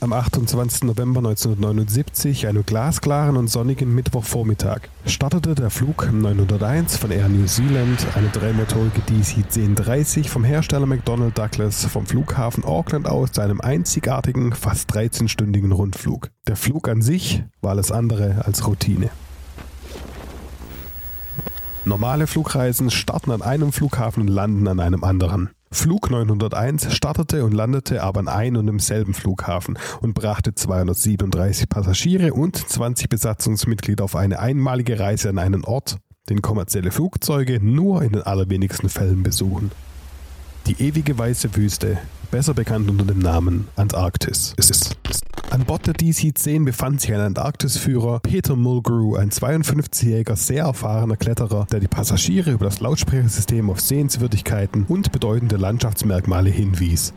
am 28. November 1979, einem glasklaren und sonnigen Mittwochvormittag, startete der Flug 901 von Air New Zealand, eine dreimotorige DC-1030 vom Hersteller McDonnell Douglas vom Flughafen Auckland aus zu einem einzigartigen, fast 13-stündigen Rundflug. Der Flug an sich war alles andere als Routine. Normale Flugreisen starten an einem Flughafen und landen an einem anderen. Flug 901 startete und landete aber an einem und demselben Flughafen und brachte 237 Passagiere und 20 Besatzungsmitglieder auf eine einmalige Reise an einen Ort, den kommerzielle Flugzeuge nur in den allerwenigsten Fällen besuchen. Die ewige weiße Wüste, besser bekannt unter dem Namen Antarktis. Es ist, an Bord der DC-10 befand sich ein Antarktisführer, Peter Mulgrew, ein 52-jähriger, sehr erfahrener Kletterer, der die Passagiere über das Lautsprechersystem auf Sehenswürdigkeiten und bedeutende Landschaftsmerkmale hinwies.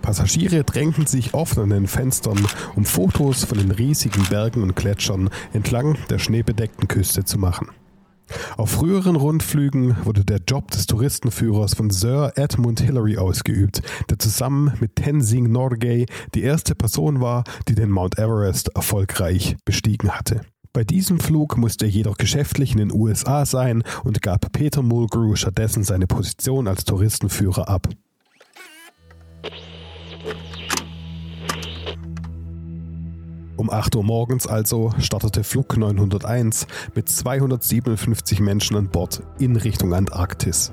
Passagiere drängten sich oft an den Fenstern, um Fotos von den riesigen Bergen und Gletschern entlang der schneebedeckten Küste zu machen. Auf früheren Rundflügen wurde der Job des Touristenführers von Sir Edmund Hillary ausgeübt, der zusammen mit Tenzing Norgay die erste Person war, die den Mount Everest erfolgreich bestiegen hatte. Bei diesem Flug musste er jedoch geschäftlich in den USA sein und gab Peter Mulgrew stattdessen seine Position als Touristenführer ab. Um 8 Uhr morgens also startete Flug 901 mit 257 Menschen an Bord in Richtung Antarktis.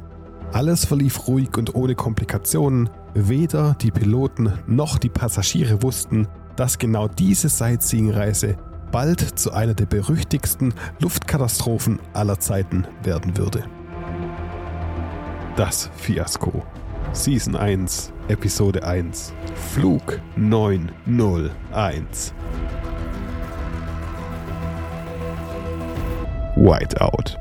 Alles verlief ruhig und ohne Komplikationen. Weder die Piloten noch die Passagiere wussten, dass genau diese Sightseeing-Reise bald zu einer der berüchtigsten Luftkatastrophen aller Zeiten werden würde. Das Fiasko. Season 1, Episode 1, Flug 901. Whiteout.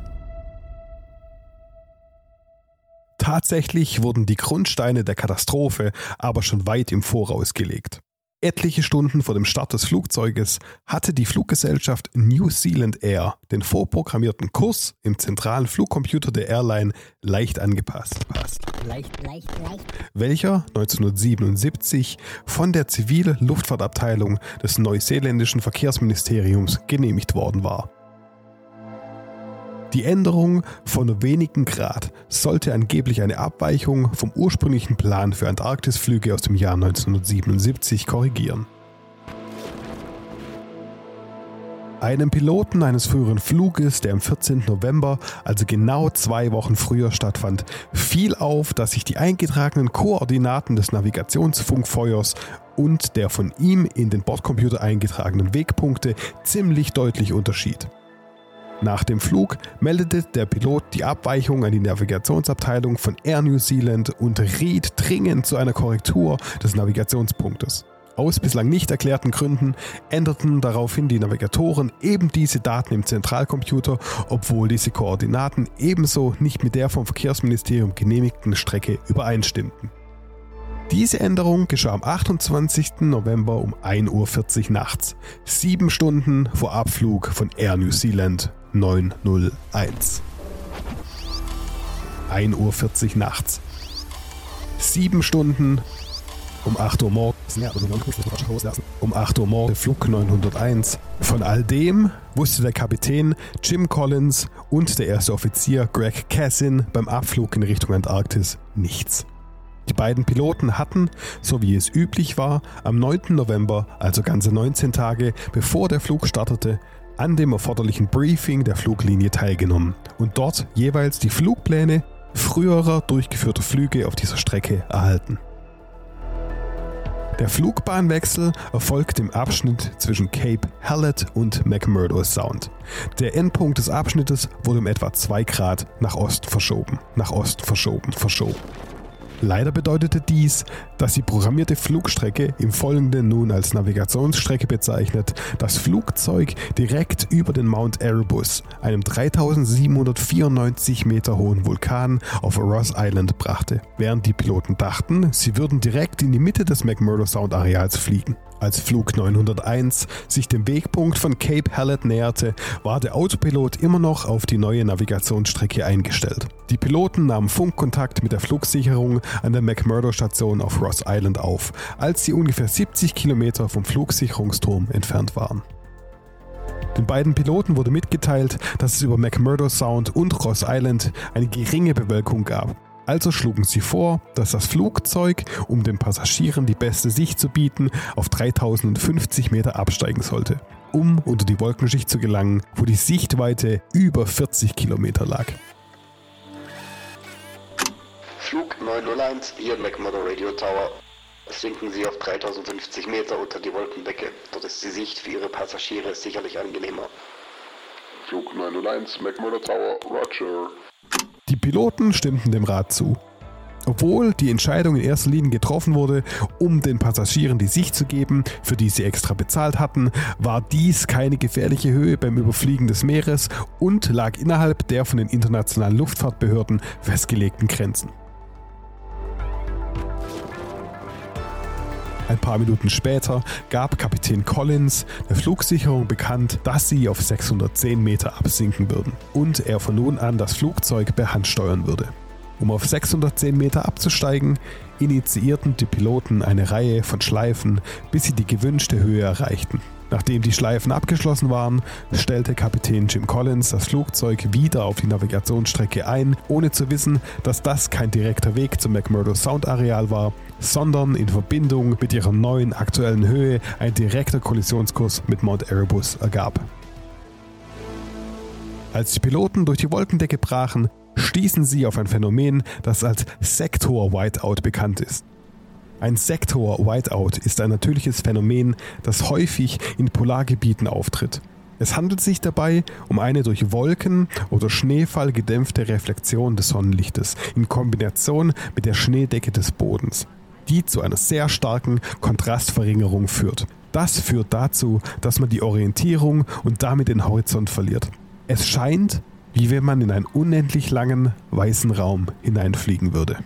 Tatsächlich wurden die Grundsteine der Katastrophe aber schon weit im Voraus gelegt. Etliche Stunden vor dem Start des Flugzeuges hatte die Fluggesellschaft New Zealand Air den vorprogrammierten Kurs im zentralen Flugcomputer der Airline leicht angepasst. Leicht, leicht, leicht. Welcher 1977 von der zivilen Luftfahrtabteilung des neuseeländischen Verkehrsministeriums genehmigt worden war. Die Änderung von nur wenigen Grad sollte angeblich eine Abweichung vom ursprünglichen Plan für Antarktisflüge aus dem Jahr 1977 korrigieren. Einem Piloten eines früheren Fluges, der am 14. November, also genau zwei Wochen früher stattfand, fiel auf, dass sich die eingetragenen Koordinaten des Navigationsfunkfeuers und der von ihm in den Bordcomputer eingetragenen Wegpunkte ziemlich deutlich unterschied. Nach dem Flug meldete der Pilot die Abweichung an die Navigationsabteilung von Air New Zealand und riet dringend zu einer Korrektur des Navigationspunktes. Aus bislang nicht erklärten Gründen änderten daraufhin die Navigatoren eben diese Daten im Zentralcomputer, obwohl diese Koordinaten ebenso nicht mit der vom Verkehrsministerium genehmigten Strecke übereinstimmten. Diese Änderung geschah am 28. November um 1.40 Uhr nachts, sieben Stunden vor Abflug von Air New Zealand 901. 1.40 Uhr nachts. Sieben Stunden um 8 Uhr morgens. Um 8 Uhr morgens Flug 901. Von all dem wusste der Kapitän Jim Collins und der erste Offizier Greg Cassin beim Abflug in Richtung Antarktis nichts. Die beiden Piloten hatten, so wie es üblich war, am 9. November, also ganze 19 Tage bevor der Flug startete, an dem erforderlichen Briefing der Fluglinie teilgenommen und dort jeweils die Flugpläne früherer durchgeführter Flüge auf dieser Strecke erhalten. Der Flugbahnwechsel erfolgt im Abschnitt zwischen Cape Hallett und McMurdo Sound. Der Endpunkt des Abschnittes wurde um etwa 2 Grad nach Ost verschoben, nach Ost verschoben, verschoben. Leider bedeutete dies, dass die programmierte Flugstrecke im Folgenden nun als Navigationsstrecke bezeichnet, das Flugzeug direkt über den Mount Erebus, einem 3794 Meter hohen Vulkan auf Ross Island brachte, während die Piloten dachten, sie würden direkt in die Mitte des McMurdo Sound Areals fliegen. Als Flug 901 sich dem Wegpunkt von Cape Hallett näherte, war der Autopilot immer noch auf die neue Navigationsstrecke eingestellt. Die Piloten nahmen Funkkontakt mit der Flugsicherung an der McMurdo-Station auf Ross Island auf, als sie ungefähr 70 Kilometer vom Flugsicherungsturm entfernt waren. Den beiden Piloten wurde mitgeteilt, dass es über McMurdo Sound und Ross Island eine geringe Bewölkung gab. Also schlugen sie vor, dass das Flugzeug, um den Passagieren die beste Sicht zu bieten, auf 3050 Meter absteigen sollte, um unter die Wolkenschicht zu gelangen, wo die Sichtweite über 40 Kilometer lag. Flug 901 hier McMurdo Radio Tower. Sinken Sie auf 3050 Meter unter die Wolkendecke. Dort ist die Sicht für Ihre Passagiere sicherlich angenehmer. Flug 901 McMurdo Tower, Roger. Die Piloten stimmten dem Rat zu. Obwohl die Entscheidung in erster Linie getroffen wurde, um den Passagieren die Sicht zu geben, für die sie extra bezahlt hatten, war dies keine gefährliche Höhe beim Überfliegen des Meeres und lag innerhalb der von den internationalen Luftfahrtbehörden festgelegten Grenzen. Ein paar Minuten später gab Kapitän Collins der Flugsicherung bekannt, dass sie auf 610 Meter absinken würden und er von nun an das Flugzeug per Hand steuern würde. Um auf 610 Meter abzusteigen, initiierten die Piloten eine Reihe von Schleifen, bis sie die gewünschte Höhe erreichten. Nachdem die Schleifen abgeschlossen waren, stellte Kapitän Jim Collins das Flugzeug wieder auf die Navigationsstrecke ein, ohne zu wissen, dass das kein direkter Weg zum McMurdo Sound Areal war, sondern in Verbindung mit ihrer neuen aktuellen Höhe ein direkter Kollisionskurs mit Mount Erebus ergab. Als die Piloten durch die Wolkendecke brachen, stießen sie auf ein Phänomen, das als Sektor Whiteout bekannt ist. Ein Sektor Whiteout ist ein natürliches Phänomen, das häufig in Polargebieten auftritt. Es handelt sich dabei um eine durch Wolken oder Schneefall gedämpfte Reflexion des Sonnenlichtes in Kombination mit der Schneedecke des Bodens, die zu einer sehr starken Kontrastverringerung führt. Das führt dazu, dass man die Orientierung und damit den Horizont verliert. Es scheint, wie wenn man in einen unendlich langen weißen Raum hineinfliegen würde.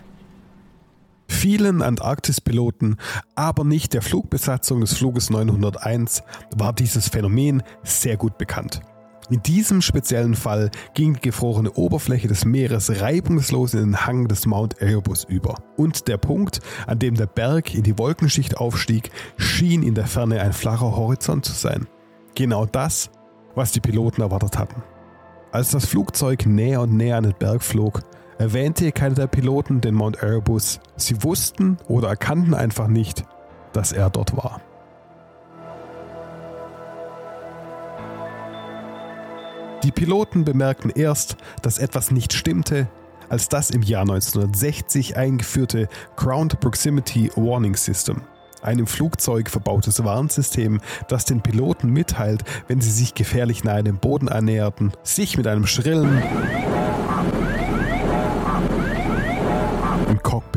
Vielen Antarktis-Piloten, aber nicht der Flugbesatzung des Fluges 901, war dieses Phänomen sehr gut bekannt. In diesem speziellen Fall ging die gefrorene Oberfläche des Meeres reibungslos in den Hang des Mount Erebus über. Und der Punkt, an dem der Berg in die Wolkenschicht aufstieg, schien in der Ferne ein flacher Horizont zu sein. Genau das, was die Piloten erwartet hatten. Als das Flugzeug näher und näher an den Berg flog, erwähnte keiner der Piloten den Mount Erebus. Sie wussten oder erkannten einfach nicht, dass er dort war. Die Piloten bemerkten erst, dass etwas nicht stimmte, als das im Jahr 1960 eingeführte Ground Proximity Warning System, ein im Flugzeug verbautes Warnsystem, das den Piloten mitteilt, wenn sie sich gefährlich nahe dem Boden annäherten, sich mit einem schrillen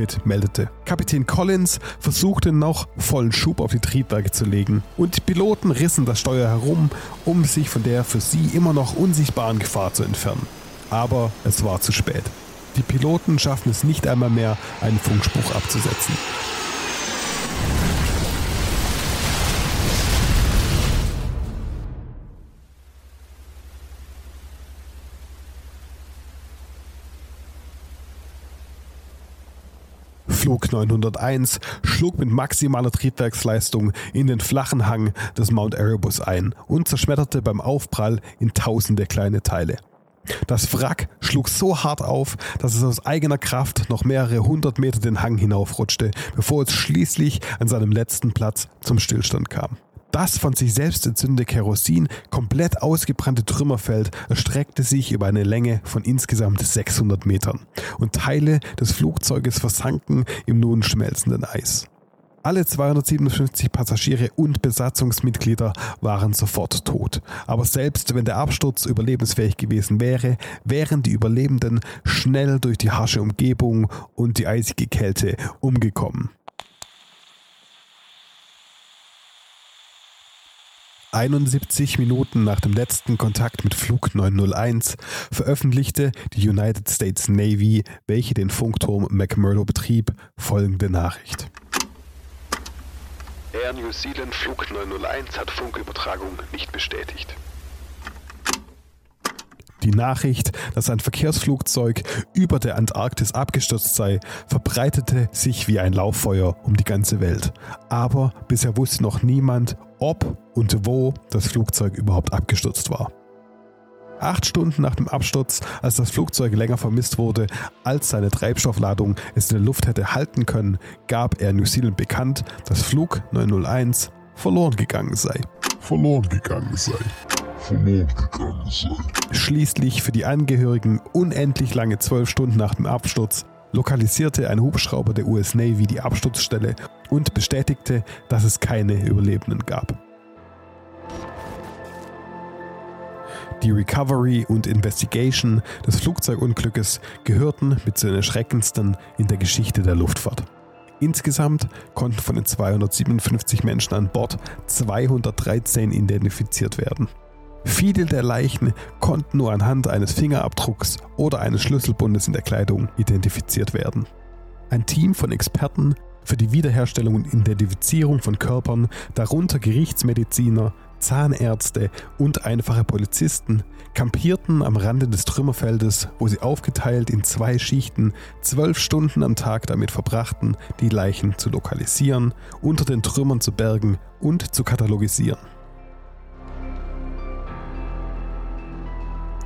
Cockpit meldete. Kapitän Collins versuchte noch vollen Schub auf die Triebwerke zu legen und die Piloten rissen das Steuer herum, um sich von der für sie immer noch unsichtbaren Gefahr zu entfernen. Aber es war zu spät. Die Piloten schaffen es nicht einmal mehr, einen Funkspruch abzusetzen. Flug 901 schlug mit maximaler Triebwerksleistung in den flachen Hang des Mount Erebus ein und zerschmetterte beim Aufprall in tausende kleine Teile. Das Wrack schlug so hart auf, dass es aus eigener Kraft noch mehrere hundert Meter den Hang hinaufrutschte, bevor es schließlich an seinem letzten Platz zum Stillstand kam. Das von sich selbst entzündete Kerosin komplett ausgebrannte Trümmerfeld erstreckte sich über eine Länge von insgesamt 600 Metern und Teile des Flugzeuges versanken im nun schmelzenden Eis. Alle 257 Passagiere und Besatzungsmitglieder waren sofort tot. Aber selbst wenn der Absturz überlebensfähig gewesen wäre, wären die Überlebenden schnell durch die harsche Umgebung und die eisige Kälte umgekommen. 71 Minuten nach dem letzten Kontakt mit Flug 901 veröffentlichte die United States Navy, welche den Funkturm McMurdo betrieb, folgende Nachricht. Air New Zealand Flug 901 hat Funkübertragung nicht bestätigt. Die Nachricht, dass ein Verkehrsflugzeug über der Antarktis abgestürzt sei, verbreitete sich wie ein Lauffeuer um die ganze Welt. Aber bisher wusste noch niemand, ob und wo das Flugzeug überhaupt abgestürzt war. Acht Stunden nach dem Absturz, als das Flugzeug länger vermisst wurde, als seine Treibstoffladung es in der Luft hätte halten können, gab er New Zealand bekannt, dass Flug 901 verloren gegangen sei. Verloren gegangen sei verloren gegangen sei. Schließlich für die Angehörigen unendlich lange zwölf Stunden nach dem Absturz lokalisierte ein Hubschrauber der US Navy die Absturzstelle und bestätigte, dass es keine Überlebenden gab. Die Recovery und Investigation des Flugzeugunglückes gehörten mit zu den erschreckendsten in der Geschichte der Luftfahrt. Insgesamt konnten von den 257 Menschen an Bord 213 identifiziert werden. Viele der Leichen konnten nur anhand eines Fingerabdrucks oder eines Schlüsselbundes in der Kleidung identifiziert werden. Ein Team von Experten für die Wiederherstellung und Identifizierung von Körpern, darunter Gerichtsmediziner, Zahnärzte und einfache Polizisten, kampierten am Rande des Trümmerfeldes, wo sie aufgeteilt in zwei Schichten zwölf Stunden am Tag damit verbrachten, die Leichen zu lokalisieren, unter den Trümmern zu bergen und zu katalogisieren.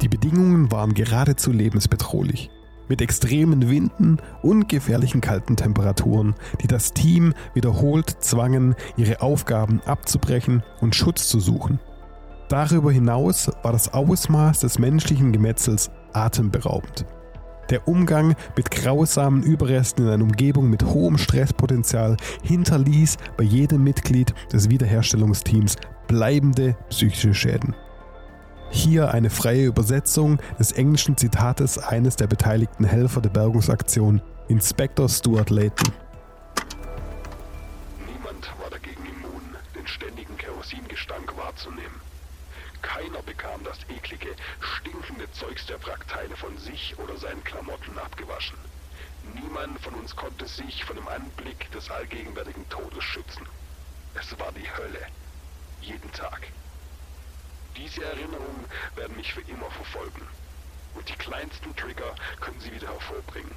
Die Bedingungen waren geradezu lebensbedrohlich. Mit extremen Winden und gefährlichen kalten Temperaturen, die das Team wiederholt zwangen, ihre Aufgaben abzubrechen und Schutz zu suchen. Darüber hinaus war das Ausmaß des menschlichen Gemetzels atemberaubend. Der Umgang mit grausamen Überresten in einer Umgebung mit hohem Stresspotenzial hinterließ bei jedem Mitglied des Wiederherstellungsteams bleibende psychische Schäden. Hier eine freie Übersetzung des englischen Zitates eines der beteiligten Helfer der Bergungsaktion, Inspektor Stuart Layton. Niemand war dagegen immun, den ständigen Kerosingestank wahrzunehmen. Keiner bekam das eklige, stinkende Zeugs der Wrackteile von sich oder seinen Klamotten abgewaschen. Niemand von uns konnte sich von dem Anblick des allgegenwärtigen Todes schützen. Es war die Hölle. Jeden Tag. Diese Erinnerungen werden mich für immer verfolgen. Und die kleinsten Trigger können sie wieder hervorbringen.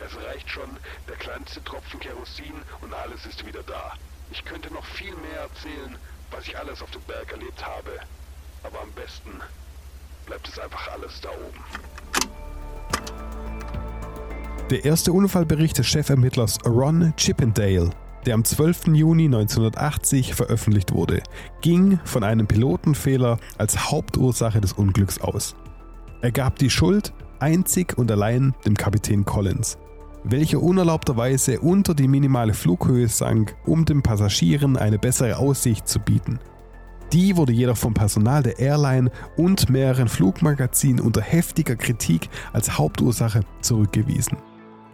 Es reicht schon, der kleinste Tropfen Kerosin und alles ist wieder da. Ich könnte noch viel mehr erzählen, was ich alles auf dem Berg erlebt habe. Aber am besten bleibt es einfach alles da oben. Der erste Unfallbericht des Chefermittlers Ron Chippendale der am 12. Juni 1980 veröffentlicht wurde, ging von einem Pilotenfehler als Hauptursache des Unglücks aus. Er gab die Schuld einzig und allein dem Kapitän Collins, welcher unerlaubterweise unter die minimale Flughöhe sank, um den Passagieren eine bessere Aussicht zu bieten. Die wurde jedoch vom Personal der Airline und mehreren Flugmagazinen unter heftiger Kritik als Hauptursache zurückgewiesen.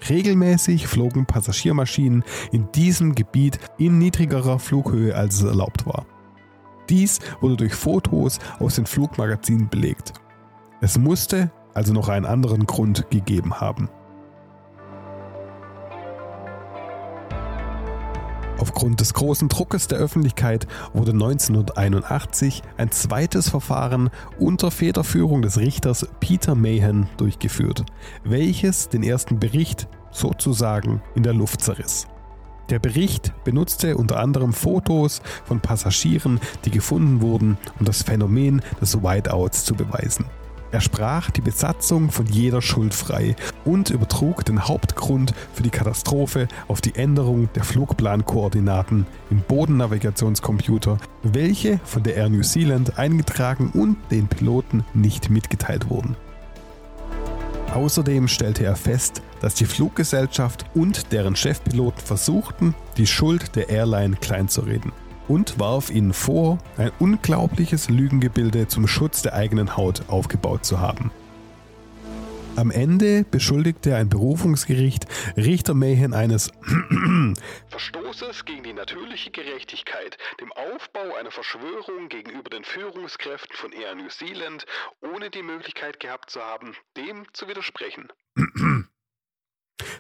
Regelmäßig flogen Passagiermaschinen in diesem Gebiet in niedrigerer Flughöhe, als es erlaubt war. Dies wurde durch Fotos aus den Flugmagazinen belegt. Es musste also noch einen anderen Grund gegeben haben. Aufgrund des großen Druckes der Öffentlichkeit wurde 1981 ein zweites Verfahren unter Federführung des Richters Peter Mahan durchgeführt, welches den ersten Bericht sozusagen in der Luft zerriss. Der Bericht benutzte unter anderem Fotos von Passagieren, die gefunden wurden, um das Phänomen des Whiteouts zu beweisen. Er sprach die Besatzung von jeder Schuld frei und übertrug den Hauptgrund für die Katastrophe auf die Änderung der Flugplankoordinaten im Bodennavigationscomputer, welche von der Air New Zealand eingetragen und den Piloten nicht mitgeteilt wurden. Außerdem stellte er fest, dass die Fluggesellschaft und deren Chefpiloten versuchten, die Schuld der Airline kleinzureden und warf ihnen vor, ein unglaubliches Lügengebilde zum Schutz der eigenen Haut aufgebaut zu haben. Am Ende beschuldigte ein Berufungsgericht Richter Mayhen eines Verstoßes gegen die natürliche Gerechtigkeit, dem Aufbau einer Verschwörung gegenüber den Führungskräften von Air New Zealand, ohne die Möglichkeit gehabt zu haben, dem zu widersprechen.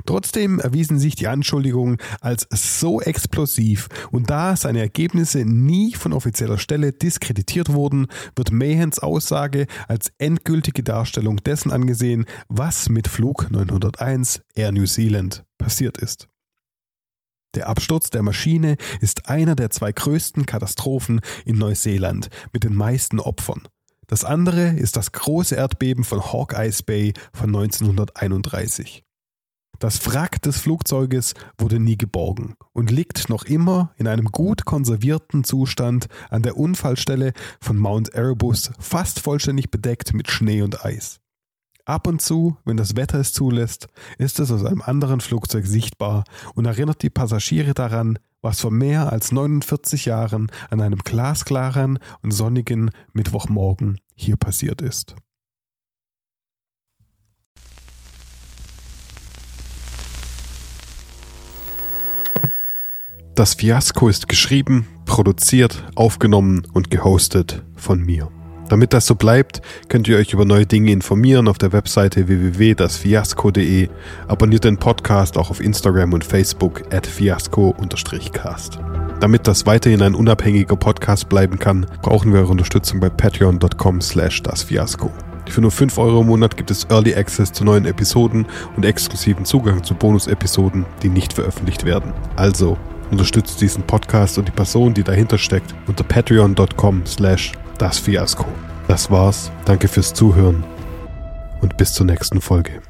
Trotzdem erwiesen sich die Anschuldigungen als so explosiv und da seine Ergebnisse nie von offizieller Stelle diskreditiert wurden, wird Mayhens Aussage als endgültige Darstellung dessen angesehen, was mit Flug 901 Air New Zealand passiert ist. Der Absturz der Maschine ist einer der zwei größten Katastrophen in Neuseeland mit den meisten Opfern. Das andere ist das große Erdbeben von Hawkeyes Bay von 1931. Das Wrack des Flugzeuges wurde nie geborgen und liegt noch immer in einem gut konservierten Zustand an der Unfallstelle von Mount Erebus fast vollständig bedeckt mit Schnee und Eis. Ab und zu, wenn das Wetter es zulässt, ist es aus einem anderen Flugzeug sichtbar und erinnert die Passagiere daran, was vor mehr als 49 Jahren an einem glasklaren und sonnigen Mittwochmorgen hier passiert ist. Das Fiasko ist geschrieben, produziert, aufgenommen und gehostet von mir. Damit das so bleibt, könnt ihr euch über neue Dinge informieren auf der Webseite www.dasfiasko.de. Abonniert den Podcast auch auf Instagram und Facebook at fiasco-cast. Damit das weiterhin ein unabhängiger Podcast bleiben kann, brauchen wir eure Unterstützung bei patreon.com slash dasfiasko. Für nur 5 Euro im Monat gibt es Early Access zu neuen Episoden und exklusiven Zugang zu Bonus-Episoden, die nicht veröffentlicht werden. Also Unterstützt diesen Podcast und die Person, die dahinter steckt, unter patreon.com slash das Fiasko. Das war's. Danke fürs Zuhören und bis zur nächsten Folge.